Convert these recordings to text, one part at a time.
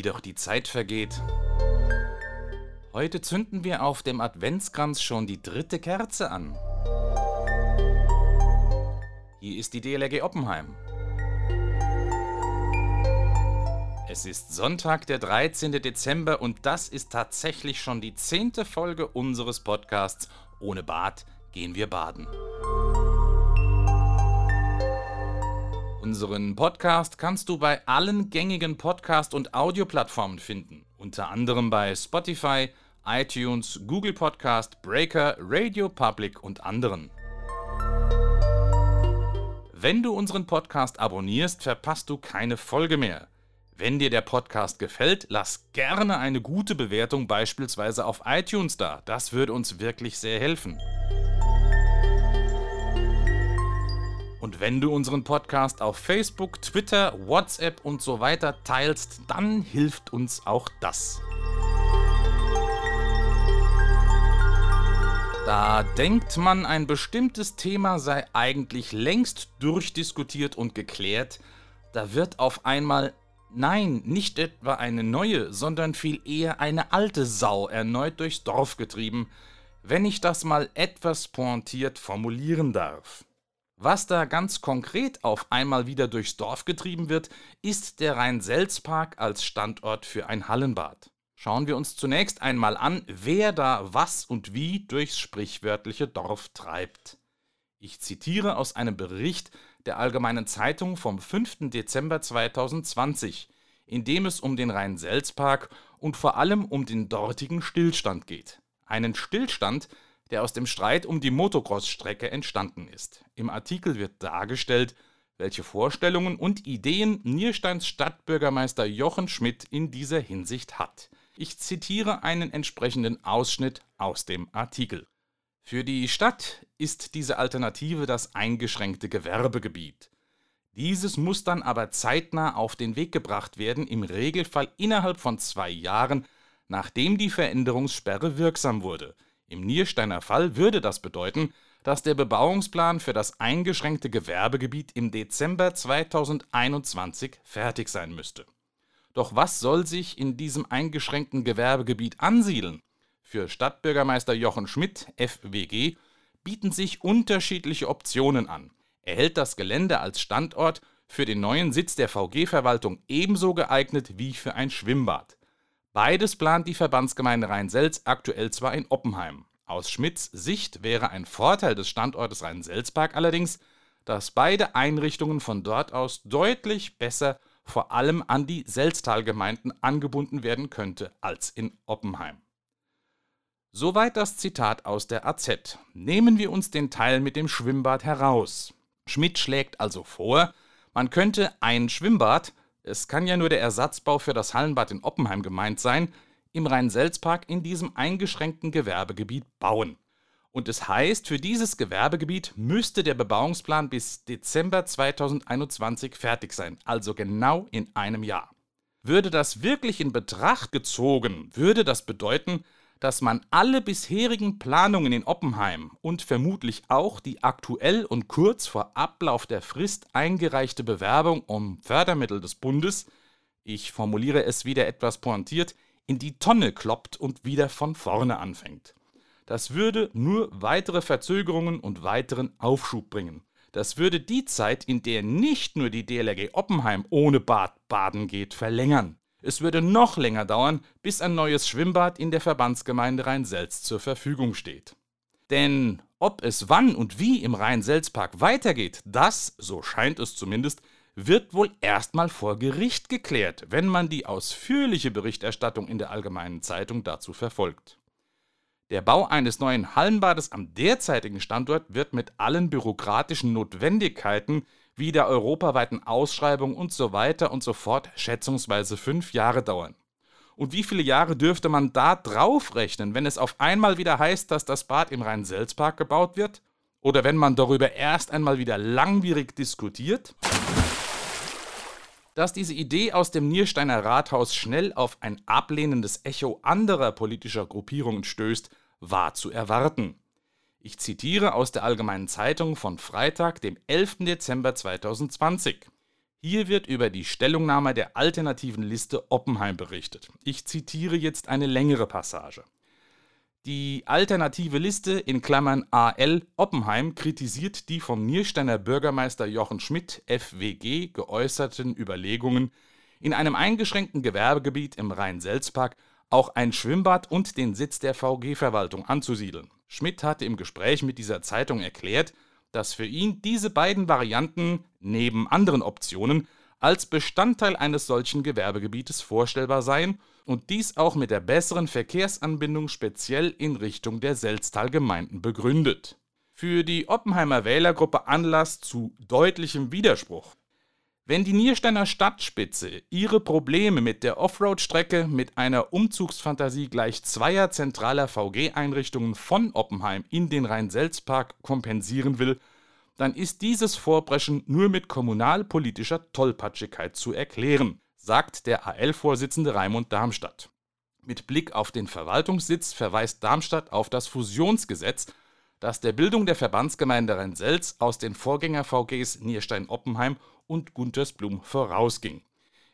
wie doch die Zeit vergeht. Heute zünden wir auf dem Adventskranz schon die dritte Kerze an. Hier ist die DLRG Oppenheim. Es ist Sonntag, der 13. Dezember und das ist tatsächlich schon die zehnte Folge unseres Podcasts Ohne Bad gehen wir baden. Unseren Podcast kannst du bei allen gängigen Podcast- und Audioplattformen finden, unter anderem bei Spotify, iTunes, Google Podcast, Breaker, Radio Public und anderen. Wenn du unseren Podcast abonnierst, verpasst du keine Folge mehr. Wenn dir der Podcast gefällt, lass gerne eine gute Bewertung beispielsweise auf iTunes da. Das würde uns wirklich sehr helfen. Und wenn du unseren Podcast auf Facebook, Twitter, WhatsApp und so weiter teilst, dann hilft uns auch das. Da denkt man, ein bestimmtes Thema sei eigentlich längst durchdiskutiert und geklärt, da wird auf einmal Nein, nicht etwa eine neue, sondern viel eher eine alte Sau erneut durchs Dorf getrieben, wenn ich das mal etwas pointiert formulieren darf. Was da ganz konkret auf einmal wieder durchs Dorf getrieben wird, ist der Rhein-Selz-Park als Standort für ein Hallenbad. Schauen wir uns zunächst einmal an, wer da was und wie durchs sprichwörtliche Dorf treibt. Ich zitiere aus einem Bericht der Allgemeinen Zeitung vom 5. Dezember 2020, in dem es um den Rhein-Selz-Park und vor allem um den dortigen Stillstand geht. Einen Stillstand, der aus dem Streit um die Motocross-Strecke entstanden ist. Im Artikel wird dargestellt, welche Vorstellungen und Ideen Niersteins Stadtbürgermeister Jochen Schmidt in dieser Hinsicht hat. Ich zitiere einen entsprechenden Ausschnitt aus dem Artikel. Für die Stadt ist diese Alternative das eingeschränkte Gewerbegebiet. Dieses muss dann aber zeitnah auf den Weg gebracht werden, im Regelfall innerhalb von zwei Jahren, nachdem die Veränderungssperre wirksam wurde. Im Niersteiner Fall würde das bedeuten, dass der Bebauungsplan für das eingeschränkte Gewerbegebiet im Dezember 2021 fertig sein müsste. Doch was soll sich in diesem eingeschränkten Gewerbegebiet ansiedeln? Für Stadtbürgermeister Jochen Schmidt, FWG, bieten sich unterschiedliche Optionen an. Er hält das Gelände als Standort für den neuen Sitz der VG-Verwaltung ebenso geeignet wie für ein Schwimmbad. Beides plant die Verbandsgemeinde Rhein-Selz aktuell zwar in Oppenheim. Aus Schmidts Sicht wäre ein Vorteil des Standortes Rhein-Selz-Park allerdings, dass beide Einrichtungen von dort aus deutlich besser vor allem an die Selztalgemeinden angebunden werden könnte als in Oppenheim. Soweit das Zitat aus der AZ. Nehmen wir uns den Teil mit dem Schwimmbad heraus. Schmidt schlägt also vor, man könnte ein Schwimmbad, es kann ja nur der Ersatzbau für das Hallenbad in Oppenheim gemeint sein, im Rhein-Selz-Park in diesem eingeschränkten Gewerbegebiet bauen. Und es heißt, für dieses Gewerbegebiet müsste der Bebauungsplan bis Dezember 2021 fertig sein, also genau in einem Jahr. Würde das wirklich in Betracht gezogen, würde das bedeuten, dass man alle bisherigen Planungen in Oppenheim und vermutlich auch die aktuell und kurz vor Ablauf der Frist eingereichte Bewerbung um Fördermittel des Bundes, ich formuliere es wieder etwas pointiert, in die Tonne kloppt und wieder von vorne anfängt. Das würde nur weitere Verzögerungen und weiteren Aufschub bringen. Das würde die Zeit, in der nicht nur die DLRG Oppenheim ohne Bad baden geht, verlängern. Es würde noch länger dauern, bis ein neues Schwimmbad in der Verbandsgemeinde Rhein-Selz zur Verfügung steht. Denn ob es wann und wie im Rhein-Selz-Park weitergeht, das, so scheint es zumindest, wird wohl erstmal vor Gericht geklärt, wenn man die ausführliche Berichterstattung in der Allgemeinen Zeitung dazu verfolgt. Der Bau eines neuen Hallenbades am derzeitigen Standort wird mit allen bürokratischen Notwendigkeiten wie der europaweiten Ausschreibung und so weiter und so fort schätzungsweise fünf Jahre dauern. Und wie viele Jahre dürfte man da draufrechnen, wenn es auf einmal wieder heißt, dass das Bad im Rhein-Selz-Park gebaut wird? Oder wenn man darüber erst einmal wieder langwierig diskutiert? Dass diese Idee aus dem Niersteiner Rathaus schnell auf ein ablehnendes Echo anderer politischer Gruppierungen stößt, war zu erwarten. Ich zitiere aus der Allgemeinen Zeitung von Freitag, dem 11. Dezember 2020. Hier wird über die Stellungnahme der alternativen Liste Oppenheim berichtet. Ich zitiere jetzt eine längere Passage. Die alternative Liste in Klammern AL Oppenheim kritisiert die vom Niersteiner Bürgermeister Jochen Schmidt FWG geäußerten Überlegungen, in einem eingeschränkten Gewerbegebiet im Rhein-Selz-Park auch ein Schwimmbad und den Sitz der VG-Verwaltung anzusiedeln. Schmidt hatte im Gespräch mit dieser Zeitung erklärt, dass für ihn diese beiden Varianten neben anderen Optionen als Bestandteil eines solchen Gewerbegebietes vorstellbar seien und dies auch mit der besseren Verkehrsanbindung speziell in Richtung der Selztal-Gemeinden begründet. Für die Oppenheimer Wählergruppe Anlass zu deutlichem Widerspruch. Wenn die Niersteiner Stadtspitze ihre Probleme mit der Offroad-Strecke mit einer Umzugsfantasie gleich zweier zentraler VG-Einrichtungen von Oppenheim in den Rhein-Selz-Park kompensieren will, dann ist dieses Vorbrechen nur mit kommunalpolitischer Tollpatschigkeit zu erklären, sagt der AL-Vorsitzende Raimund Darmstadt. Mit Blick auf den Verwaltungssitz verweist Darmstadt auf das Fusionsgesetz, das der Bildung der Verbandsgemeinde Rhein-Selz aus den Vorgänger-VGs Nierstein-Oppenheim und Guntersblum vorausging.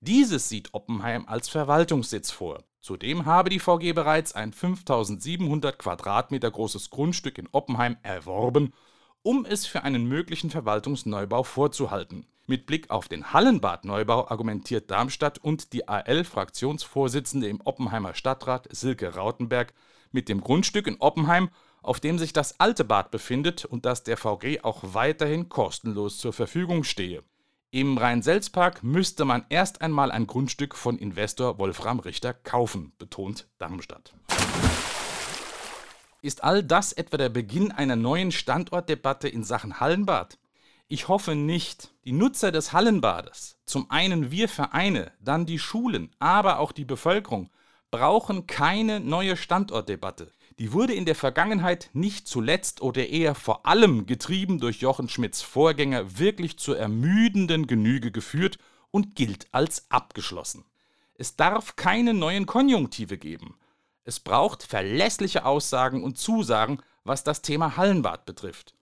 Dieses sieht Oppenheim als Verwaltungssitz vor. Zudem habe die VG bereits ein 5700 Quadratmeter großes Grundstück in Oppenheim erworben um es für einen möglichen Verwaltungsneubau vorzuhalten. Mit Blick auf den Hallenbadneubau argumentiert Darmstadt und die AL-Fraktionsvorsitzende im Oppenheimer Stadtrat Silke Rautenberg mit dem Grundstück in Oppenheim, auf dem sich das alte Bad befindet und das der VG auch weiterhin kostenlos zur Verfügung stehe. Im Rhein-Selz-Park müsste man erst einmal ein Grundstück von Investor Wolfram Richter kaufen, betont Darmstadt. Ist all das etwa der Beginn einer neuen Standortdebatte in Sachen Hallenbad? Ich hoffe nicht. Die Nutzer des Hallenbades, zum einen wir Vereine, dann die Schulen, aber auch die Bevölkerung, brauchen keine neue Standortdebatte. Die wurde in der Vergangenheit nicht zuletzt oder eher vor allem getrieben durch Jochen Schmidts Vorgänger wirklich zur ermüdenden Genüge geführt und gilt als abgeschlossen. Es darf keine neuen Konjunktive geben. Es braucht verlässliche Aussagen und Zusagen, was das Thema Hallenbad betrifft.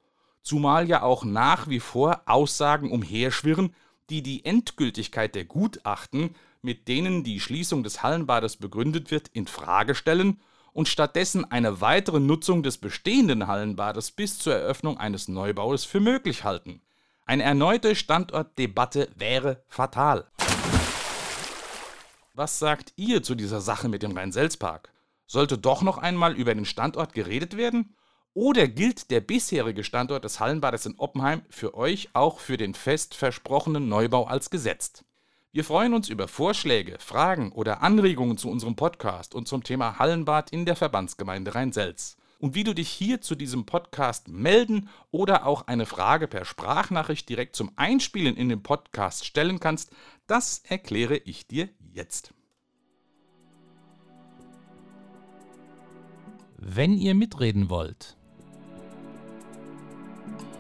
Zumal ja auch nach wie vor Aussagen umherschwirren, die die Endgültigkeit der Gutachten, mit denen die Schließung des Hallenbades begründet wird, in Frage stellen und stattdessen eine weitere Nutzung des bestehenden Hallenbades bis zur Eröffnung eines Neubaus für möglich halten. Eine erneute Standortdebatte wäre fatal. Was sagt ihr zu dieser Sache mit dem Rhein-Selz-Park? Sollte doch noch einmal über den Standort geredet werden? Oder gilt der bisherige Standort des Hallenbades in Oppenheim für euch auch für den fest versprochenen Neubau als gesetzt? Wir freuen uns über Vorschläge, Fragen oder Anregungen zu unserem Podcast und zum Thema Hallenbad in der Verbandsgemeinde Rhein-Selz. Und wie du dich hier zu diesem Podcast melden oder auch eine Frage per Sprachnachricht direkt zum Einspielen in den Podcast stellen kannst, das erkläre ich dir jetzt. Wenn ihr mitreden wollt,